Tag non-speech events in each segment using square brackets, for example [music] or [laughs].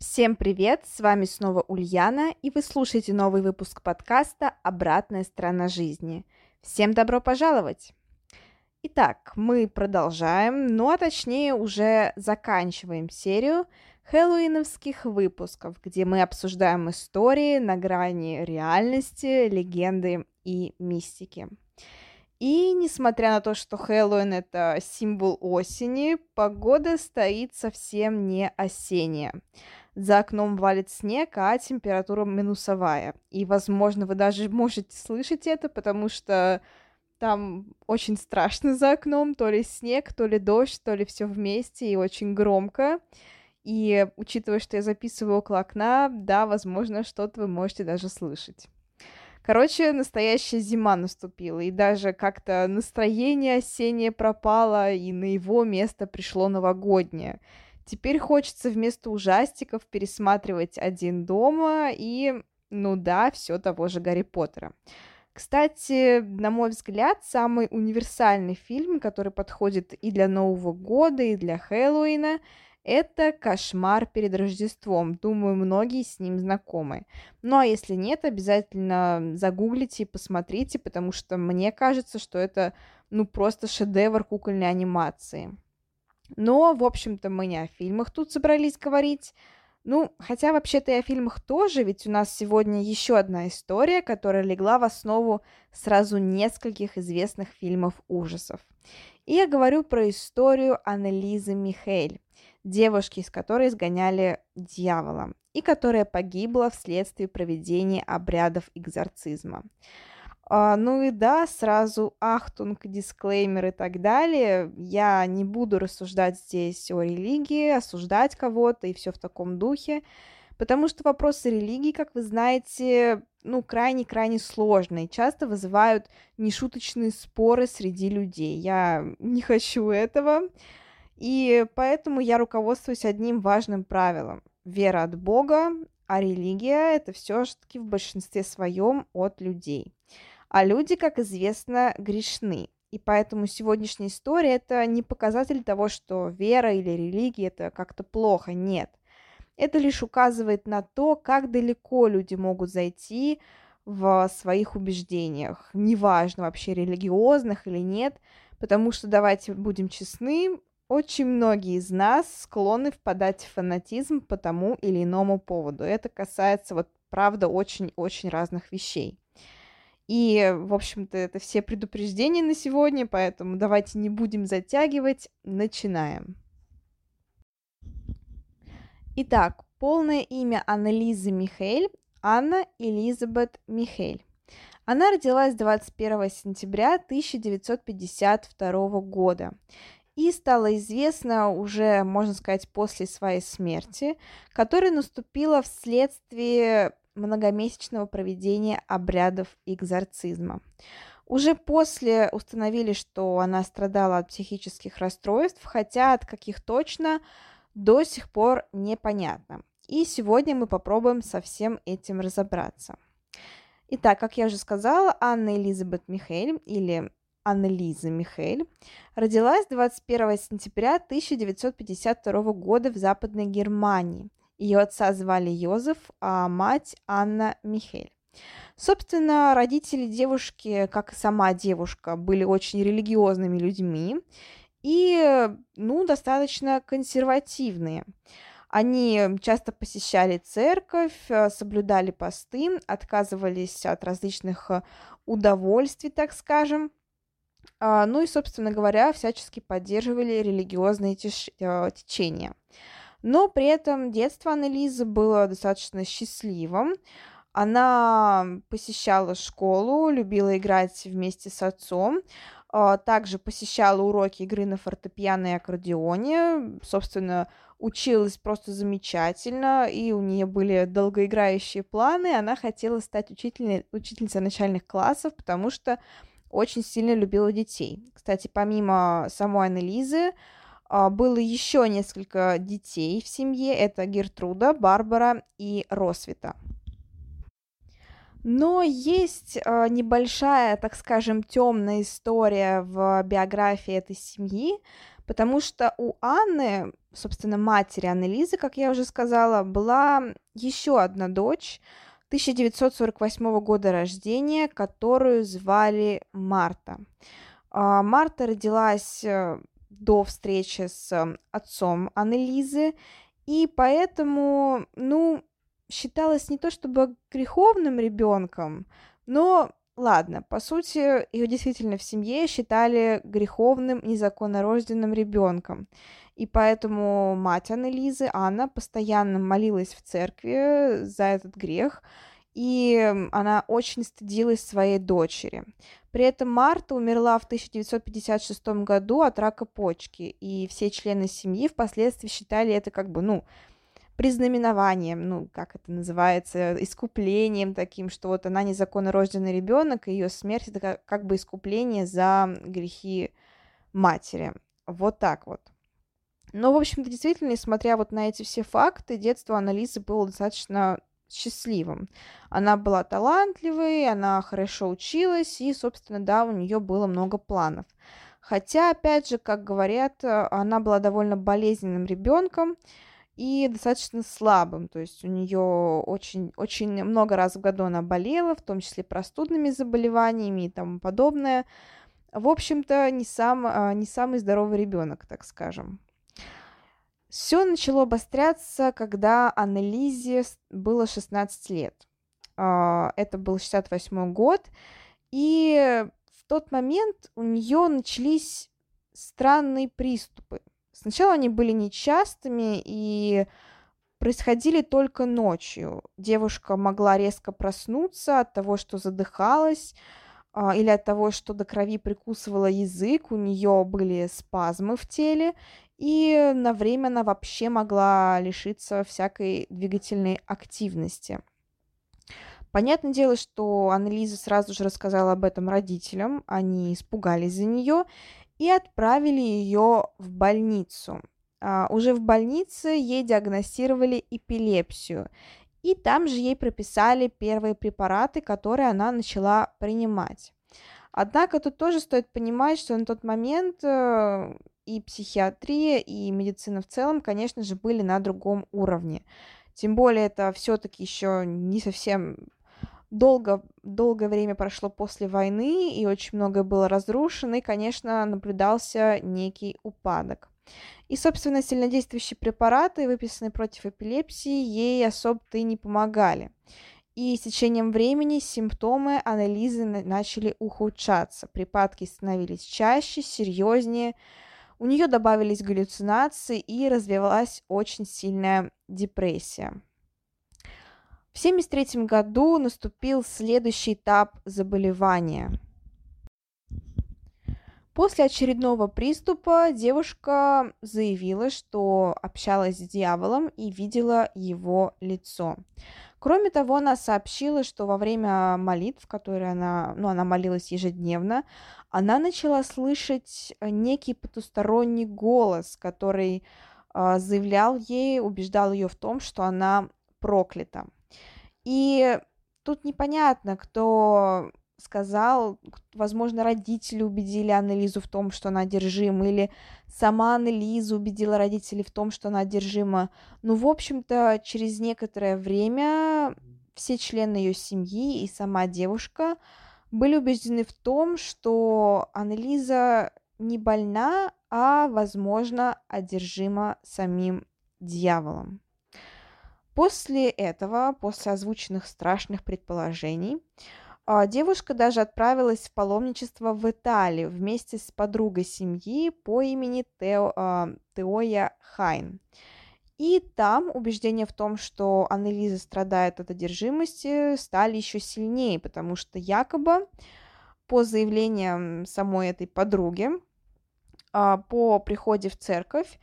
Всем привет, с вами снова Ульяна, и вы слушаете новый выпуск подкаста «Обратная сторона жизни». Всем добро пожаловать! Итак, мы продолжаем, ну а точнее уже заканчиваем серию хэллоуиновских выпусков, где мы обсуждаем истории на грани реальности, легенды и мистики. И несмотря на то, что Хэллоуин это символ осени, погода стоит совсем не осенняя. За окном валит снег, а температура минусовая. И, возможно, вы даже можете слышать это, потому что там очень страшно за окном, то ли снег, то ли дождь, то ли все вместе, и очень громко. И учитывая, что я записываю около окна, да, возможно, что-то вы можете даже слышать. Короче, настоящая зима наступила, и даже как-то настроение осеннее пропало, и на его место пришло новогоднее. Теперь хочется вместо ужастиков пересматривать «Один дома» и, ну да, все того же Гарри Поттера. Кстати, на мой взгляд, самый универсальный фильм, который подходит и для Нового года, и для Хэллоуина, это «Кошмар перед Рождеством». Думаю, многие с ним знакомы. Ну а если нет, обязательно загуглите и посмотрите, потому что мне кажется, что это ну просто шедевр кукольной анимации. Но, в общем-то, мы не о фильмах тут собрались говорить. Ну, хотя вообще-то и о фильмах тоже, ведь у нас сегодня еще одна история, которая легла в основу сразу нескольких известных фильмов ужасов. И я говорю про историю Аннелизы Михель, девушки, из которой изгоняли дьявола, и которая погибла вследствие проведения обрядов экзорцизма. А, ну и да, сразу ахтунг, дисклеймер и так далее. Я не буду рассуждать здесь о религии, осуждать кого-то и все в таком духе, потому что вопросы религии, как вы знаете, ну, крайне-крайне сложные, часто вызывают нешуточные споры среди людей. Я не хочу этого, и поэтому я руководствуюсь одним важным правилом. Вера от Бога, а религия — это все-таки в большинстве своем от людей. А люди, как известно, грешны. И поэтому сегодняшняя история это не показатель того, что вера или религия это как-то плохо. Нет. Это лишь указывает на то, как далеко люди могут зайти в своих убеждениях. Неважно вообще религиозных или нет, потому что, давайте будем честны, очень многие из нас склонны впадать в фанатизм по тому или иному поводу. Это касается, вот, правда, очень-очень разных вещей. И, в общем-то, это все предупреждения на сегодня, поэтому давайте не будем затягивать, начинаем. Итак, полное имя Аннелизы Михель – Анна Элизабет Михель. Она родилась 21 сентября 1952 года и стала известна уже, можно сказать, после своей смерти, которая наступила вследствие многомесячного проведения обрядов экзорцизма. Уже после установили, что она страдала от психических расстройств, хотя от каких точно до сих пор непонятно. И сегодня мы попробуем со всем этим разобраться. Итак, как я уже сказала, Анна Элизабет Михель или Анна-Лиза Михель родилась 21 сентября 1952 года в Западной Германии ее отца звали Йозеф, а мать Анна Михель. Собственно, родители девушки, как и сама девушка, были очень религиозными людьми и, ну, достаточно консервативные. Они часто посещали церковь, соблюдали посты, отказывались от различных удовольствий, так скажем. А, ну и, собственно говоря, всячески поддерживали религиозные э, течения. Но при этом детство Аннелизы было достаточно счастливым. Она посещала школу, любила играть вместе с отцом. а, также посещала уроки игры на фортепиано и аккордеоне, собственно, училась просто замечательно, и у нее были долгоиграющие планы, она хотела стать учительницей, учительницей начальных классов, потому что очень сильно любила детей. Кстати, помимо самой Аннелизы, было еще несколько детей в семье. Это Гертруда, Барбара и Росвита. Но есть э, небольшая, так скажем, темная история в биографии этой семьи, потому что у Анны, собственно, матери Анны как я уже сказала, была еще одна дочь 1948 года рождения, которую звали Марта. Э, Марта родилась э, до встречи с отцом Анны Лизы, и поэтому, ну, считалась не то чтобы греховным ребенком, но ладно, по сути, ее действительно в семье считали греховным, незаконнорожденным ребенком. И поэтому мать Анны Лизы, Анна, постоянно молилась в церкви за этот грех, и она очень стыдилась своей дочери. При этом Марта умерла в 1956 году от рака почки, и все члены семьи впоследствии считали это как бы, ну, признаменованием, ну, как это называется, искуплением таким, что вот она незаконно рожденный ребенок, и ее смерть это как, бы искупление за грехи матери. Вот так вот. Но, в общем-то, действительно, несмотря вот на эти все факты, детство Анализы было достаточно счастливым. Она была талантливой, она хорошо училась, и, собственно, да, у нее было много планов. Хотя, опять же, как говорят, она была довольно болезненным ребенком, и достаточно слабым, то есть у нее очень, очень много раз в году она болела, в том числе простудными заболеваниями и тому подобное. В общем-то, не, сам, а, не самый здоровый ребенок, так скажем. Все начало обостряться, когда Аннелизе было 16 лет. А, это был 68 год, и в тот момент у нее начались странные приступы. Сначала они были нечастыми и происходили только ночью. Девушка могла резко проснуться от того, что задыхалась, а, или от того, что до крови прикусывала язык, у нее были спазмы в теле, и на время она вообще могла лишиться всякой двигательной активности. Понятное дело, что Аннелиза сразу же рассказала об этом родителям, они испугались за нее, и отправили ее в больницу. А, уже в больнице ей диагностировали эпилепсию, и там же ей прописали первые препараты, которые она начала принимать. Однако тут тоже стоит понимать, что на тот момент э, и психиатрия, и медицина в целом, конечно же, были на другом уровне. Тем более это все-таки еще не совсем долго, долгое время прошло после войны, и очень многое было разрушено, и, конечно, наблюдался некий упадок. И, собственно, сильнодействующие препараты, выписанные против эпилепсии, ей особо-то и не помогали. И с течением времени симптомы анализы начали ухудшаться. Припадки становились чаще, серьезнее. У нее добавились галлюцинации и развивалась очень сильная депрессия. В 1973 году наступил следующий этап заболевания. После очередного приступа девушка заявила, что общалась с дьяволом и видела его лицо. Кроме того, она сообщила, что во время молитв, которые она, ну, она молилась ежедневно, она начала слышать некий потусторонний голос, который э, заявлял ей, убеждал ее в том, что она проклята. И тут непонятно, кто сказал, возможно, родители убедили Аннелизу в том, что она одержима, или сама Аннелиза убедила родителей в том, что она одержима. Ну, в общем-то, через некоторое время все члены ее семьи и сама девушка были убеждены в том, что Аннелиза не больна, а, возможно, одержима самим дьяволом. После этого, после озвученных страшных предположений, а, девушка даже отправилась в паломничество в Италию вместе с подругой семьи по имени Тео, а, Теоя Хайн. И там убеждения в том, что Аннелиза страдает от одержимости, стали еще сильнее, потому что якобы по заявлениям самой этой подруги, а, по приходе в церковь,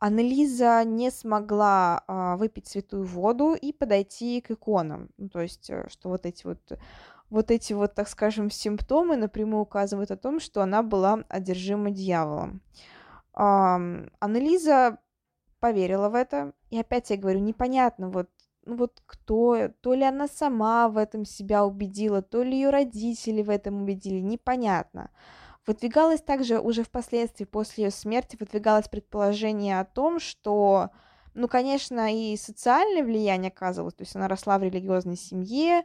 Аннелиза не смогла а, выпить святую воду и подойти к иконам. Ну, то есть, э, что вот эти вот, вот эти вот, так скажем, симптомы напрямую указывают о том, что она была одержима дьяволом. Аннелиза поверила в это. И опять я говорю, непонятно, вот ну вот кто, то ли она сама в этом себя убедила, то ли ее родители в этом убедили, непонятно. Выдвигалось также уже впоследствии, после ее смерти, выдвигалось предположение о том, что, ну, конечно, и социальное влияние оказывалось, то есть она росла в религиозной семье,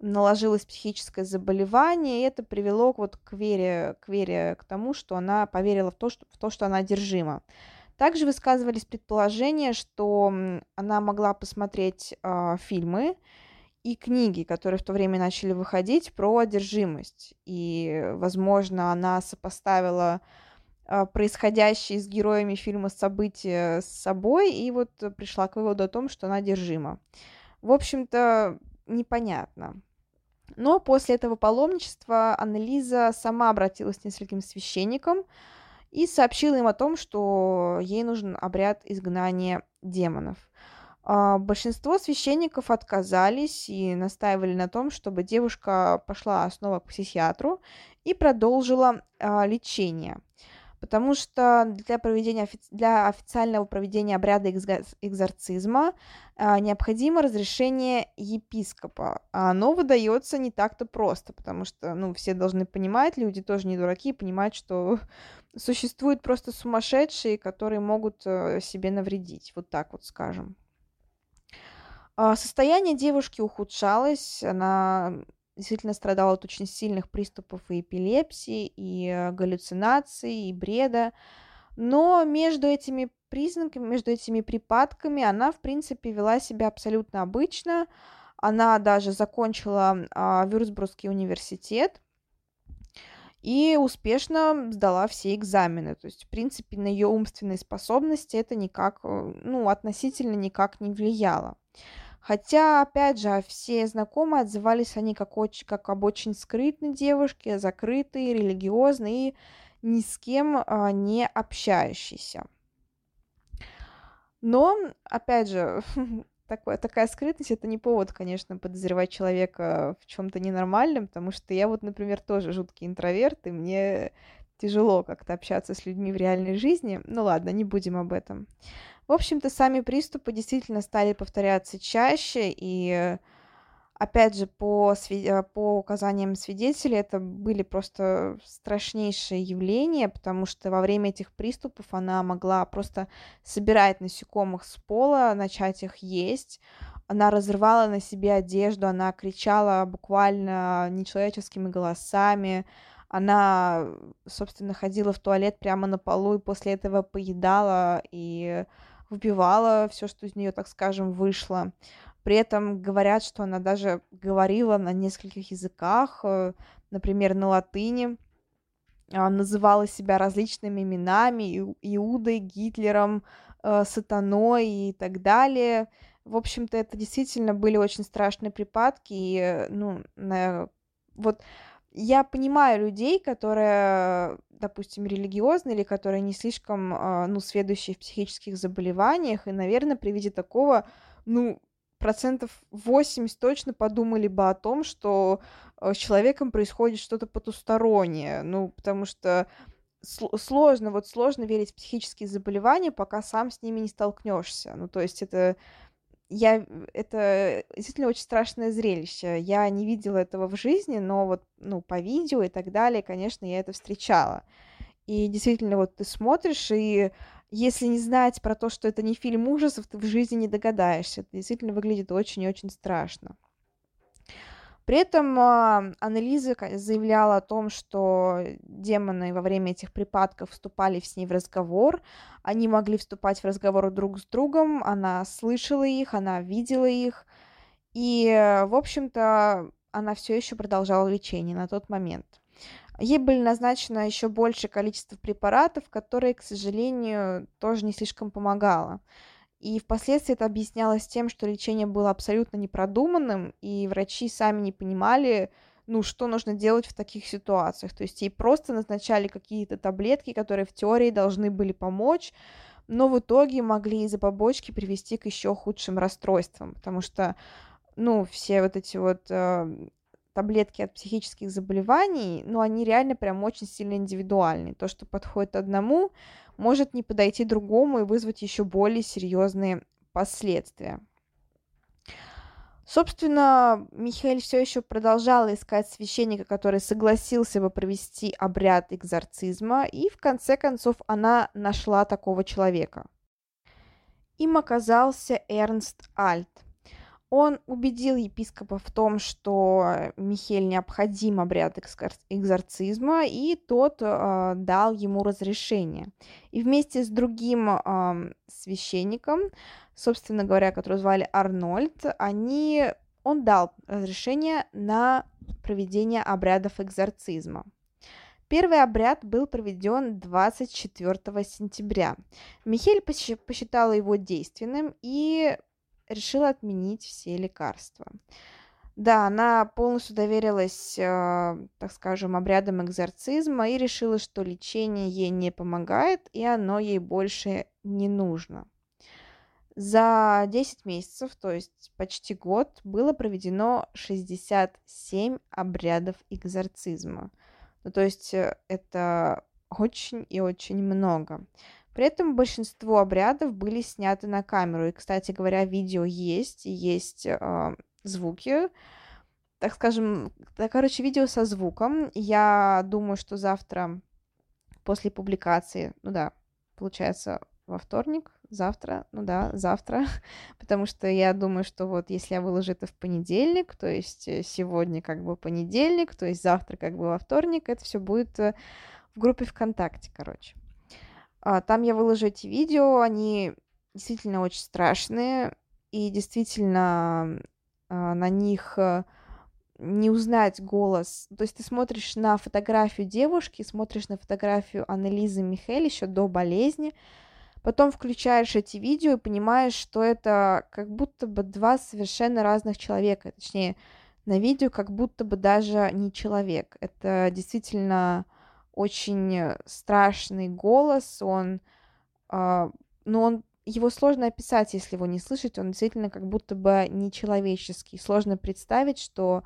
наложилось психическое заболевание, и это привело вот к вере, к вере к тому, что она поверила в то, что, в то, что она одержима. Также высказывались предположения, что она могла посмотреть э, фильмы и книги, которые в то время начали выходить про одержимость. И, возможно, она сопоставила э, происходящие с героями фильма события с собой и вот пришла к выводу о том, что она одержима. В общем-то, непонятно. Но после этого паломничества Аннелиза сама обратилась к нескольким священникам, и сообщила им о том, что ей нужен обряд изгнания демонов. А, большинство священников отказались и настаивали на том, чтобы девушка пошла снова к психиатру и продолжила а, лечение потому что для, проведения, для официального проведения обряда экзорцизма а, необходимо разрешение епископа, а оно выдается не так-то просто, потому что, ну, все должны понимать, люди тоже не дураки, понимать, что существуют просто сумасшедшие, которые могут э, себе навредить, вот так вот скажем. А, состояние девушки ухудшалось, она действительно страдала от очень сильных приступов и эпилепсии, и э, галлюцинаций, и бреда. Но между этими признаками, между этими припадками она, в принципе, вела себя абсолютно обычно. Она даже закончила а, Вюрцбургский университет и успешно сдала все экзамены. То есть, в принципе, на ее умственные способности это никак, э, ну, относительно никак не влияло. Хотя, опять же, все знакомые отзывались они как, очень, как об очень скрытной девушке, закрытой, религиозной и ни с кем а, не общающейся. Но, опять же, [laughs] такое, такая скрытность это не повод, конечно, подозревать человека в чем-то ненормальном, потому что я вот, например, тоже жуткий интроверт, и мне тяжело как-то общаться с людьми в реальной жизни. Ну ладно, не будем об этом. В общем-то, сами приступы действительно стали повторяться чаще, и опять же, по, э, по указаниям свидетелей, это были просто страшнейшие явления, потому что во время этих приступов она могла просто собирать насекомых с пола, начать их есть, она разрывала на себе одежду, она кричала буквально нечеловеческими голосами, она, собственно, ходила в туалет прямо на полу и после этого поедала и вбивала все, что из нее, так скажем, вышло. При этом говорят, что она даже говорила на нескольких языках, э, например, на латыни, называла себя различными именами, Иудой, Гитлером, э, сатаной и так далее. В общем-то, это действительно были очень страшные припадки, и, э, ну, на... вот я понимаю людей, которые, допустим, религиозные или которые не слишком, а, ну, сведущие в психических заболеваниях, и, наверное, при виде такого, ну, процентов 80 точно подумали бы о том, что а, с человеком происходит что-то потустороннее, ну, потому что сложно, вот сложно верить в психические заболевания, пока сам с ними не столкнешься. Ну, то есть это я, это действительно очень страшное зрелище. Я не видела этого в жизни, но вот, ну, по видео и так далее, конечно, я это встречала. И действительно, вот ты смотришь, и если не знать про то, что это не фильм ужасов, ты в жизни не догадаешься. Это действительно выглядит очень и очень страшно. При этом э, Аннелиза заявляла о том, что демоны во время этих припадков вступали с ней в разговор, они могли вступать в разговор друг с другом, она слышала их, она видела их, и, в общем-то, она все еще продолжала лечение на тот момент. Ей были назначено еще большее количество препаратов, которые, к сожалению, тоже не слишком помогало. И впоследствии это объяснялось тем, что лечение было абсолютно непродуманным, и врачи сами не понимали, ну, что нужно делать в таких ситуациях. То есть ей просто назначали какие-то таблетки, которые в теории должны были помочь, но в итоге могли из-за побочки привести к еще худшим расстройствам, потому что, ну, все вот эти вот э, таблетки от психических заболеваний, ну, они реально прям очень сильно индивидуальны. То, что подходит одному, может не подойти другому и вызвать еще более серьезные последствия. Собственно, Михаил все еще продолжал искать священника, который согласился бы провести обряд экзорцизма, и в конце концов она нашла такого человека. Им оказался Эрнст Альт – он убедил епископа в том, что Михель необходим обряд экзорцизма, и тот э, дал ему разрешение. И вместе с другим э, священником, собственно говоря, которого звали Арнольд, они, он дал разрешение на проведение обрядов экзорцизма. Первый обряд был проведен 24 сентября. Михель посчитала его действенным и решила отменить все лекарства. Да, она полностью доверилась, э, так скажем, обрядам экзорцизма и решила, что лечение ей не помогает, и оно ей больше не нужно. За 10 месяцев, то есть почти год, было проведено 67 обрядов экзорцизма. Ну, то есть э, это очень и очень много. При этом большинство обрядов были сняты на камеру. И, кстати говоря, видео есть, есть э, звуки, так скажем, да, короче, видео со звуком. Я думаю, что завтра после публикации, ну да, получается во вторник, завтра, ну да, завтра, [laughs] потому что я думаю, что вот если я выложу это в понедельник, то есть э, сегодня как бы понедельник, то есть завтра как бы во вторник, это все будет э, в группе ВКонтакте, короче. А, там я выложу эти видео, они действительно очень страшные, и действительно а, на них э, не узнать голос. То есть ты смотришь на фотографию девушки, смотришь на фотографию Аннелизы Михель еще до болезни, потом включаешь эти видео и понимаешь, что это как будто бы два совершенно разных человека. Точнее, на видео как будто бы даже не человек. Это действительно очень э, страшный голос, он, э, ну, он, его сложно описать, если его не слышать, он действительно как будто бы нечеловеческий. Сложно представить, что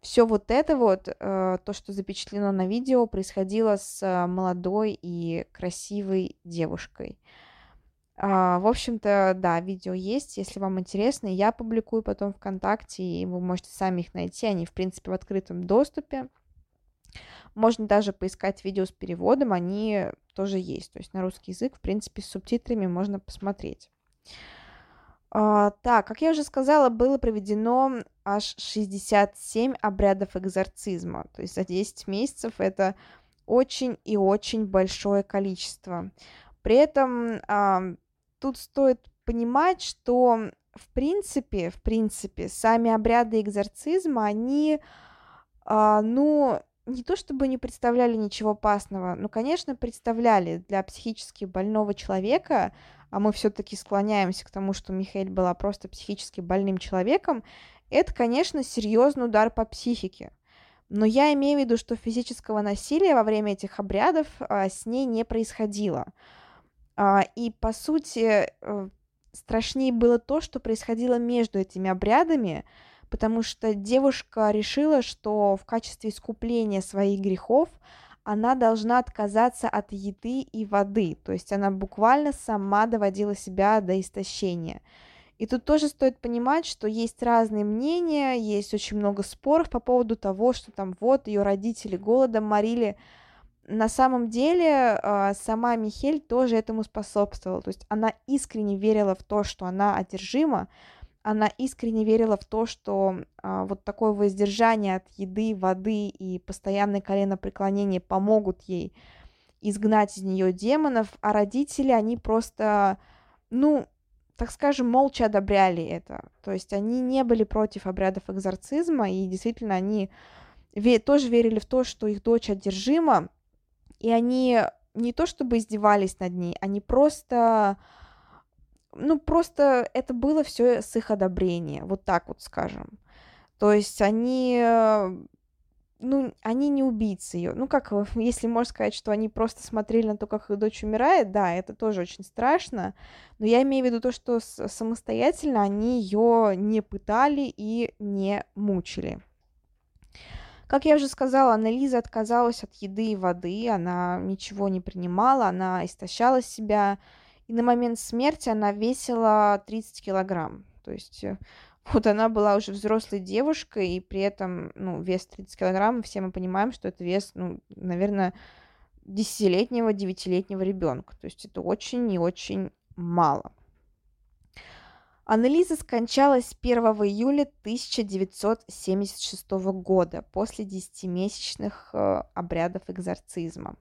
все вот это вот, э, то, что запечатлено на видео, происходило с молодой и красивой девушкой. Uh, в общем-то, да, видео есть, если вам интересно, я публикую потом ВКонтакте, и вы можете сами их найти, они, в принципе, в открытом доступе. Можно даже поискать видео с переводом, они тоже есть. То есть на русский язык, в принципе, с субтитрами можно посмотреть. А, так, как я уже сказала, было проведено аж 67 обрядов экзорцизма. То есть за 10 месяцев это очень и очень большое количество. При этом а, тут стоит понимать, что в принципе, в принципе, сами обряды экзорцизма, они, а, ну, не то чтобы не представляли ничего опасного, но, конечно, представляли для психически больного человека, а мы все-таки склоняемся к тому, что Михаил была просто психически больным человеком, это, конечно, серьезный удар по психике. Но я имею в виду, что физического насилия во время этих обрядов а, с ней не происходило. А, и, по сути, э, страшнее было то, что происходило между этими обрядами, потому что девушка решила, что в качестве искупления своих грехов она должна отказаться от еды и воды, то есть она буквально сама доводила себя до истощения. И тут тоже стоит понимать, что есть разные мнения, есть очень много споров по поводу того, что там вот ее родители голодом морили. На самом деле а, сама Михель тоже этому способствовала, то есть она искренне верила в то, что она одержима, она искренне верила в то, что а, вот такое воздержание от еды, воды и постоянное коленопреклонение помогут ей изгнать из нее демонов, а родители, они просто, ну, так скажем, молча одобряли это. То есть они не были против обрядов экзорцизма, и действительно они ве- тоже верили в то, что их дочь одержима, и они не то чтобы издевались над ней, они просто ну, просто это было все с их одобрения, вот так вот скажем. То есть они, э, ну, они не убийцы ее. Ну, как, [laughs] если можно сказать, что они просто смотрели на то, как их дочь умирает, да, это тоже очень страшно, но я имею в виду то, что самостоятельно они ее не пытали и не мучили. Как я уже сказала, Анализа отказалась от еды и воды, она ничего не принимала, она истощала себя, и на момент смерти она весила 30 килограмм. То есть э, вот она была уже взрослой девушкой, и при этом, ну, вес 30 килограмм, все мы понимаем, что это вес, ну, наверное, десятилетнего, девятилетнего ребенка. То есть это очень и очень мало. Аннелиза скончалась 1 июля 1976 года после десятимесячных э, обрядов экзорцизма.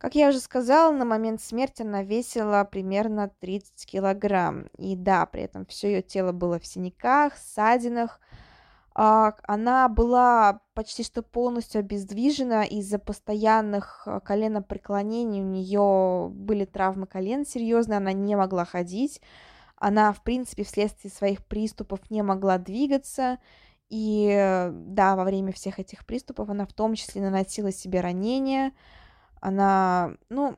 Как я уже сказала, на момент смерти она весила примерно 30 килограмм. И да, при этом все ее тело было в синяках, ссадинах. А, она была почти что полностью обездвижена из-за постоянных а, коленопреклонений. У нее были травмы колен серьезные, она не могла ходить. Она, в принципе, вследствие своих приступов не могла двигаться. И да, во время всех этих приступов она в том числе наносила себе ранения. Она, ну,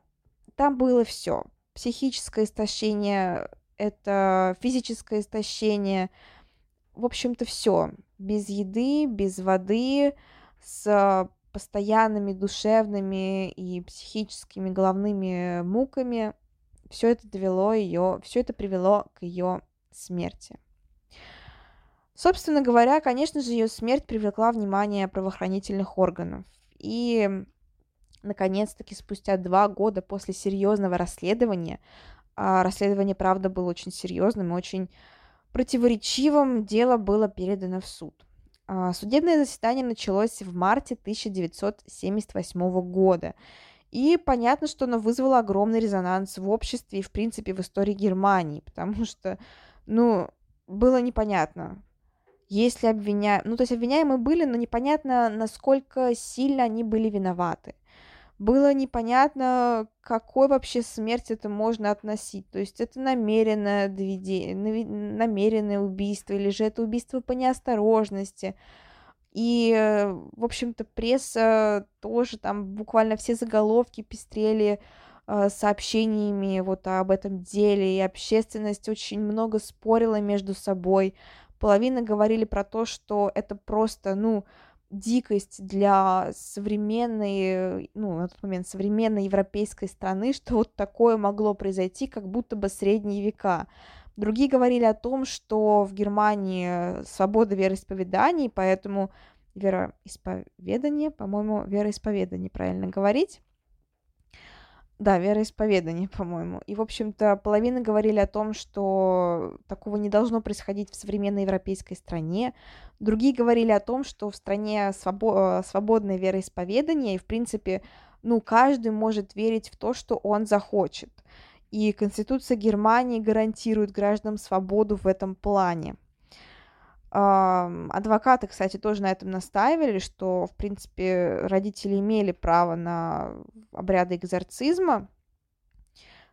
там было все. Психическое истощение, это физическое истощение, в общем-то, все. Без еды, без воды, с постоянными душевными и психическими головными муками. Все это довело ее, все это привело к ее смерти. Собственно говоря, конечно же, ее смерть привлекла внимание правоохранительных органов. И наконец-таки спустя два года после серьезного расследования, а расследование, правда, было очень серьезным и очень противоречивым, дело было передано в суд. А, судебное заседание началось в марте 1978 года. И понятно, что оно вызвало огромный резонанс в обществе и, в принципе, в истории Германии, потому что, ну, было непонятно, если обвиня... Ну, то есть обвиняемые были, но непонятно, насколько сильно они были виноваты было непонятно, какой вообще смерть это можно относить. То есть это намеренное, доведение, намеренное убийство, или же это убийство по неосторожности. И, в общем-то, пресса тоже там буквально все заголовки пестрели э, сообщениями вот об этом деле, и общественность очень много спорила между собой. Половина говорили про то, что это просто, ну, дикость для современной, ну, на тот момент современной европейской страны, [laughs] что вот такое могло произойти, как будто бы средние века. Другие говорили о том, что в Германии свобода вероисповеданий, поэтому вероисповедание, по-моему, вероисповедание правильно говорить, да, вероисповедание, по-моему. И, в общем-то, половина говорили о том, что такого не должно происходить в современной европейской стране. Другие говорили о том, что в стране свобо- э, свободное вероисповедание, и, в принципе, ну, каждый может верить в то, что он захочет. И Конституция Германии гарантирует гражданам свободу в этом плане. Адвокаты, кстати, тоже на этом настаивали, что, в принципе, родители имели право на обряды экзорцизма,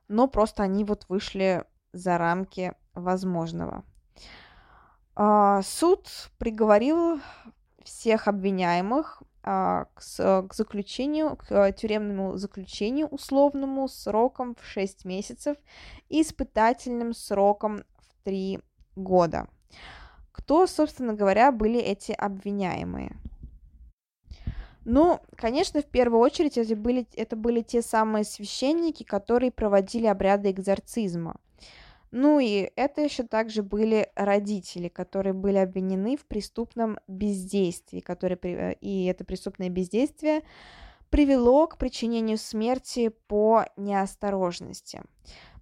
но просто они вот вышли за рамки возможного. А, суд приговорил всех обвиняемых а, к, заключению, к тюремному заключению условному сроком в 6 месяцев и испытательным сроком в 3 года. Кто, собственно говоря, были эти обвиняемые? Ну, конечно, в первую очередь это были, это были те самые священники, которые проводили обряды экзорцизма. Ну и это еще также были родители, которые были обвинены в преступном бездействии, которые, и это преступное бездействие привело к причинению смерти по неосторожности.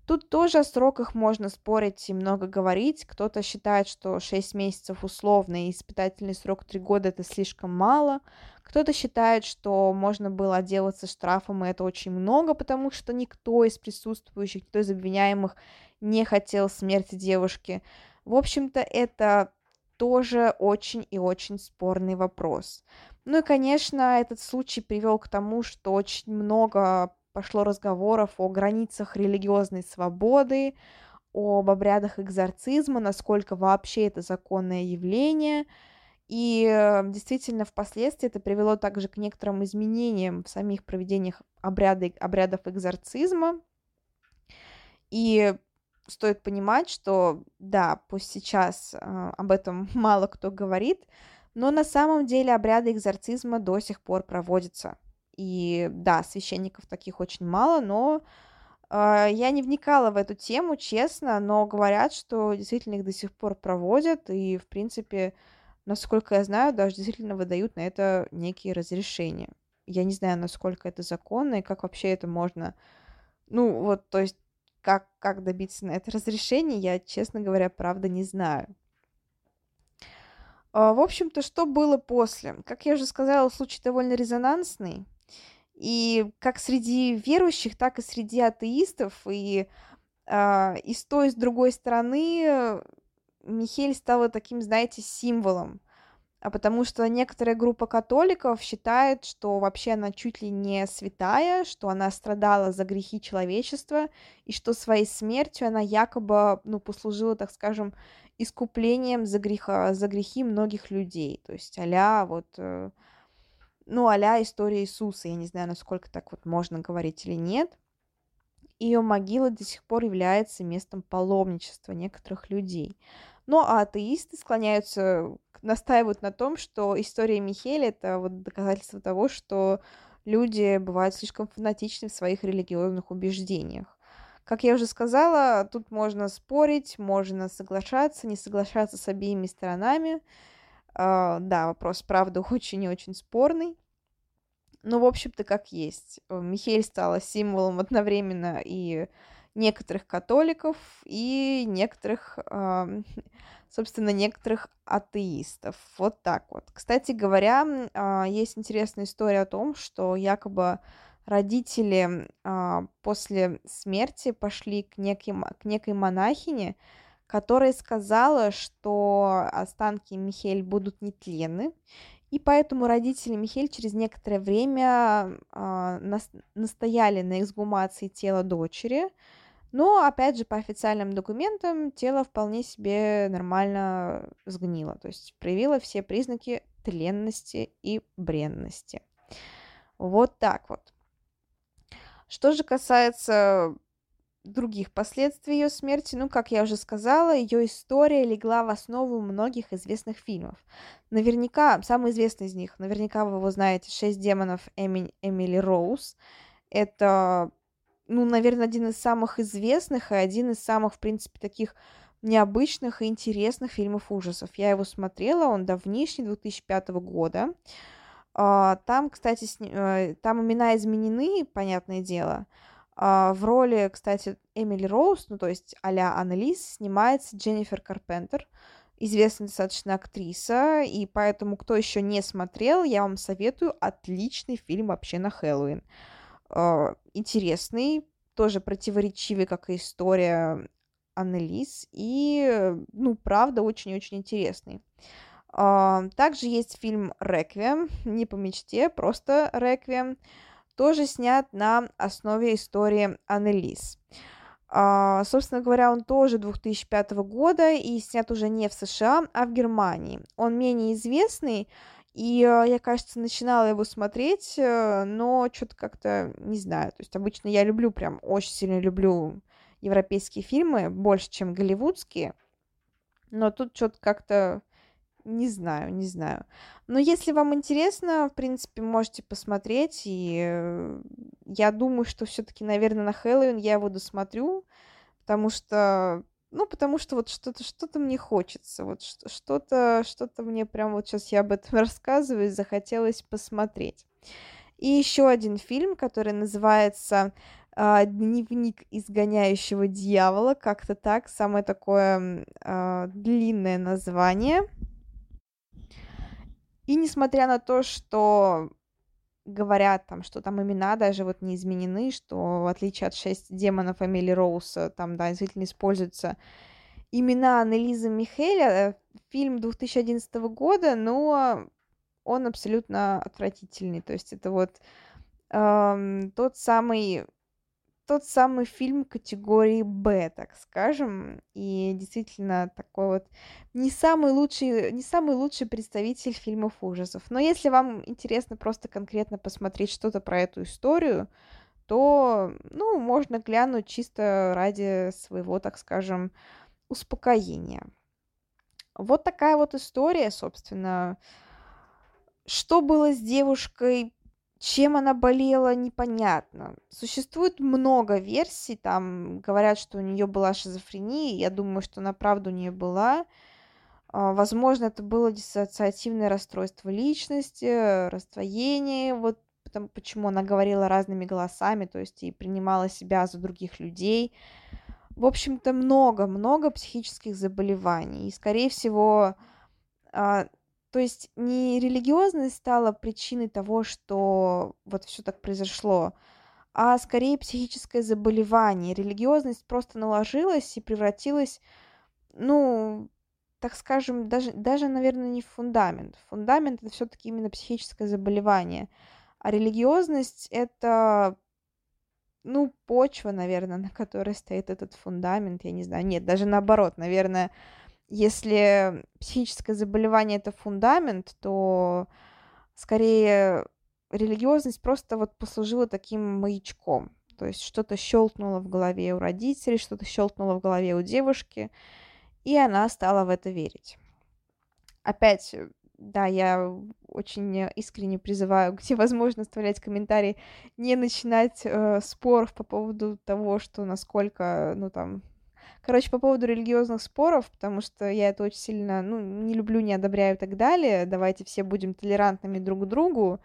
Тут тоже о сроках можно спорить и много говорить. Кто-то считает, что 6 месяцев условно и испытательный срок 3 года это слишком мало. Кто-то считает, что можно было отделаться штрафом, и это очень много, потому что никто из присутствующих, никто из обвиняемых не хотел смерти девушки. В общем-то, это тоже очень и очень спорный вопрос. Ну и, конечно, этот случай привел к тому, что очень много пошло разговоров о границах религиозной свободы, об обрядах экзорцизма, насколько вообще это законное явление. И э, действительно, впоследствии это привело также к некоторым изменениям в самих проведениях обряда, обрядов экзорцизма. И стоит понимать, что да, пусть сейчас э, об этом [laughs] мало кто говорит, но на самом деле обряды экзорцизма до сих пор проводятся. И да, священников таких очень мало, но э, я не вникала в эту тему, честно, но говорят, что действительно их до сих пор проводят, и, в принципе, насколько я знаю, даже действительно выдают на это некие разрешения. Я не знаю, насколько это законно и как вообще это можно... Ну, вот, то есть, как, как добиться на это разрешение, я, честно говоря, правда не знаю. А, в общем-то, что было после? Как я уже сказала, случай довольно резонансный. И как среди верующих, так и среди атеистов, и, э, и с той, и с другой стороны, Михель стала таким, знаете, символом. А потому что некоторая группа католиков считает, что вообще она чуть ли не святая, что она страдала за грехи человечества, и что своей смертью она якобы, ну, послужила, так скажем, искуплением за, греха, за грехи многих людей. То есть а вот, э, ну, а история Иисуса. Я не знаю, насколько так вот можно говорить или нет. Ее могила до сих пор является местом паломничества некоторых людей. Но а атеисты склоняются, настаивают на том, что история Михеля — это вот доказательство того, что люди бывают слишком фанатичны в своих религиозных убеждениях. Как я уже сказала, тут можно спорить, можно соглашаться, не соглашаться с обеими сторонами. Uh, да, вопрос, правда, [laughs] очень и очень спорный. Но, в общем-то, как есть. Михель стала символом одновременно и некоторых католиков и некоторых, [laughs] собственно, некоторых атеистов. Вот так вот. Кстати говоря, а, есть интересная история о том, что якобы родители а, после смерти пошли к, неким, к некой монахине, которая сказала, что останки Михель будут нетленны, и поэтому родители Михель через некоторое время э, нас, настояли на эксгумации тела дочери, но, опять же, по официальным документам тело вполне себе нормально сгнило, то есть проявило все признаки тленности и бренности. Вот так вот. Что же касается других последствий ее смерти, ну, как я уже сказала, ее история легла в основу многих известных фильмов. Наверняка, самый известный из них, наверняка вы его знаете, «Шесть демонов» Эми, Эмили Роуз. Это ну, наверное, один из самых известных и один из самых, в принципе, таких необычных и интересных фильмов ужасов. Я его смотрела, он давнишний, 2005 года. А, там, кстати. Э, там имена изменены, понятное дело. А, в роли, кстати, Эмили Роуз, ну, то есть а-ля Аннелис, снимается Дженнифер Карпентер, известная достаточно актриса, и поэтому, кто еще не смотрел, я вам советую отличный фильм вообще на Хэллоуин. А, интересный, тоже противоречивый, как и история Аннелис, и, ну, правда, очень-очень интересный. Uh, также есть фильм «Реквием», не по мечте, просто «Реквием», тоже снят на основе истории Аннелис. Uh, собственно говоря, он тоже 2005 года и снят уже не в США, а в Германии. Он менее известный, и э, я, кажется, начинала его смотреть, э, но что-то как-то не знаю. То есть обычно я люблю, прям очень сильно люблю европейские фильмы, больше, чем голливудские. Но тут что-то как-то не знаю, не знаю. Но если вам интересно, в принципе, можете посмотреть. И э, я думаю, что все-таки, наверное, на Хэллоуин я его досмотрю, потому что ну, потому что вот что-то, что-то мне хочется, вот что-то, что-то мне прям вот сейчас я об этом [laughs] рассказываю, захотелось посмотреть. И еще один фильм, который называется э, «Дневник изгоняющего дьявола», как-то так, самое такое э, длинное название. И несмотря на то, что говорят там, что там имена даже вот не изменены, что в отличие от шесть демонов Эмили Роуз, там, да, действительно используются имена Аннелизы Михеля. Э, фильм 2011 года, но он абсолютно отвратительный. То есть это вот эм, тот самый тот самый фильм категории Б, так скажем, и действительно такой вот не самый лучший, не самый лучший представитель фильмов ужасов. Но если вам интересно просто конкретно посмотреть что-то про эту историю, то, ну, можно глянуть чисто ради своего, так скажем, успокоения. Вот такая вот история, собственно. Что было с девушкой чем она болела, непонятно. Существует много версий, там говорят, что у нее была шизофрения, я думаю, что она правда у нее была. А, возможно, это было диссоциативное расстройство личности, раздвоение, вот потому, почему она говорила разными голосами, то есть и принимала себя за других людей. В общем-то, много-много психических заболеваний. И, скорее всего, а, то есть не религиозность стала причиной того, что вот все так произошло, а скорее психическое заболевание. Религиозность просто наложилась и превратилась, ну, так скажем, даже, даже, наверное, не в фундамент. Фундамент это все-таки именно психическое заболевание. А религиозность это, ну, почва, наверное, [laughs] на которой стоит этот фундамент. Я не знаю. Нет, даже наоборот, наверное, если психическое заболевание это фундамент, то скорее религиозность просто вот послужила таким маячком. То есть что-то щелкнуло в голове у родителей, что-то щелкнуло в голове у девушки, и она стала в это верить. Опять, да, я очень искренне призываю, где [laughs] возможно оставлять комментарии, не начинать э, споров по поводу того, что насколько, ну там, Короче, по поводу религиозных споров, потому что я это очень сильно, ну, не люблю, не одобряю и так далее. Давайте все будем толерантными друг к другу.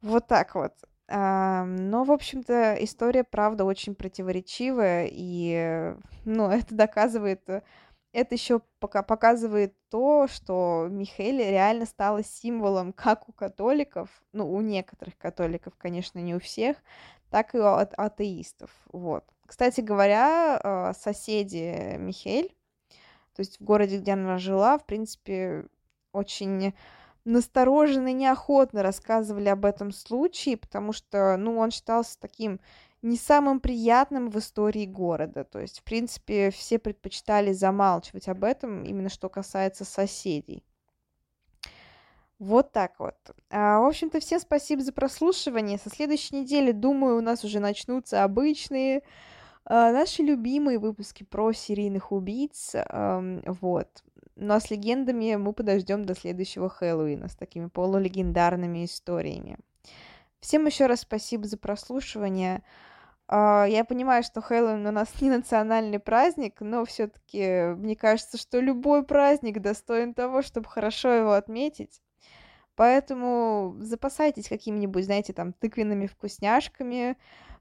Вот так вот. А, но, в общем-то, история, правда, очень противоречивая, и, ну, [laughs] это доказывает, это еще пока показывает то, что Михель реально стала символом как у католиков, ну, у некоторых католиков, конечно, не у всех, так и у атеистов, вот. Кстати говоря, а, соседи Михель, то есть в городе, где она жила, в принципе, очень настороженно и неохотно рассказывали об этом случае, потому что, ну, он считался таким не самым приятным в истории города. То есть, в принципе, все предпочитали замалчивать об этом, именно что касается соседей. Вот так вот. А, в общем-то, всем спасибо за прослушивание. Со следующей недели, думаю, у нас уже начнутся обычные наши любимые выпуски про серийных убийц, вот. Ну а с легендами мы подождем до следующего Хэллоуина с такими полулегендарными историями. Всем еще раз спасибо за прослушивание. А, я понимаю, что Хэллоуин у нас [laughs] не национальный праздник, но все-таки мне кажется, что любой праздник достоин того, чтобы хорошо его отметить. Поэтому запасайтесь какими-нибудь, знаете, там, тыквенными вкусняшками,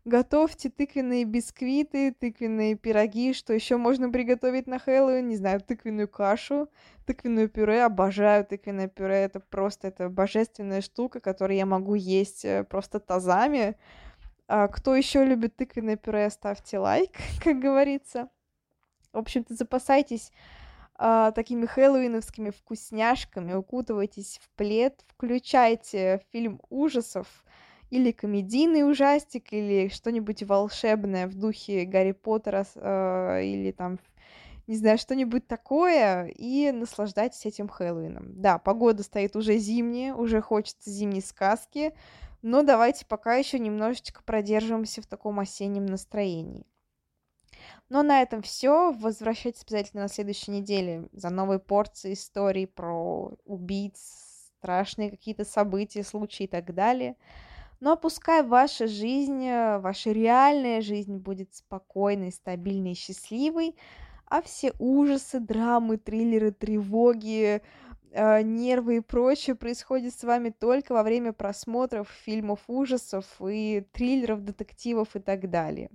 Готовьте тыквенные бисквиты, тыквенные пироги, что еще можно приготовить на Хэллоуин, не знаю, тыквенную кашу, тыквенное пюре, обожаю тыквенное пюре, это просто это божественная штука, которую я могу есть э, просто тазами. А кто еще любит тыквенное пюре, ставьте лайк, [laughs] как говорится. В общем-то, запасайтесь а, такими хэллоуиновскими вкусняшками, укутывайтесь в плед, включайте фильм ужасов, или комедийный ужастик, или что-нибудь волшебное в духе Гарри Поттера, э, или там, не знаю, что-нибудь такое, и наслаждайтесь этим Хэллоуином. Да, погода стоит уже зимняя, уже хочется зимней сказки, но давайте пока еще немножечко продержимся в таком осеннем настроении. Но на этом все. Возвращайтесь обязательно на следующей неделе за новой порцией историй про убийц, страшные какие-то события, случаи и так далее. Но пускай ваша жизнь, э, ваша реальная жизнь будет спокойной, стабильной, счастливой, а все ужасы, драмы, триллеры, тревоги, э, нервы и прочее происходит с вами только во время просмотров фильмов ужасов и триллеров, детективов и так далее.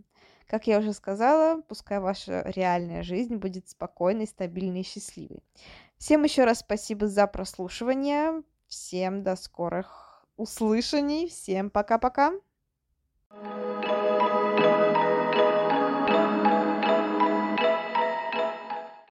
Как я уже сказала, пускай ваша реальная жизнь будет спокойной, стабильной и счастливой. Всем еще раз спасибо за прослушивание. Всем до скорых услышаний. Всем пока-пока.